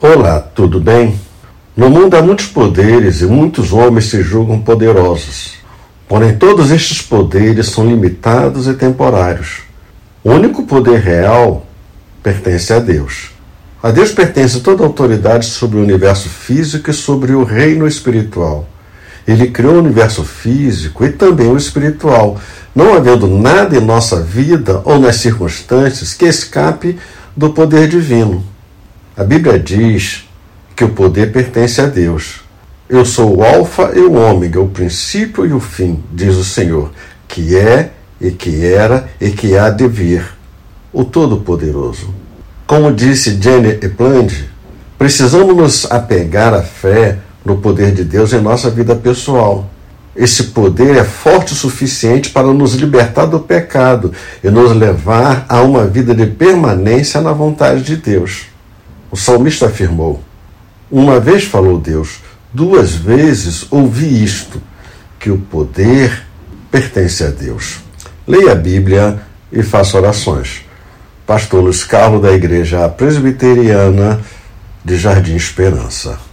Olá, tudo bem? No mundo há muitos poderes e muitos homens se julgam poderosos. Porém, todos estes poderes são limitados e temporários. O único poder real pertence a Deus. A Deus pertence toda a autoridade sobre o universo físico e sobre o reino espiritual. Ele criou o universo físico e também o espiritual, não havendo nada em nossa vida ou nas circunstâncias que escape do poder divino. A Bíblia diz que o poder pertence a Deus. Eu sou o Alfa e o Ômega, o princípio e o fim, diz o Senhor, que é e que era e que há de vir, o Todo-Poderoso. Como disse Jenny Epland, precisamos nos apegar à fé no poder de Deus em nossa vida pessoal. Esse poder é forte o suficiente para nos libertar do pecado e nos levar a uma vida de permanência na vontade de Deus. O salmista afirmou: Uma vez falou Deus, duas vezes ouvi isto, que o poder pertence a Deus. Leia a Bíblia e faça orações. Pastor Luiz Carlos, da Igreja Presbiteriana de Jardim Esperança.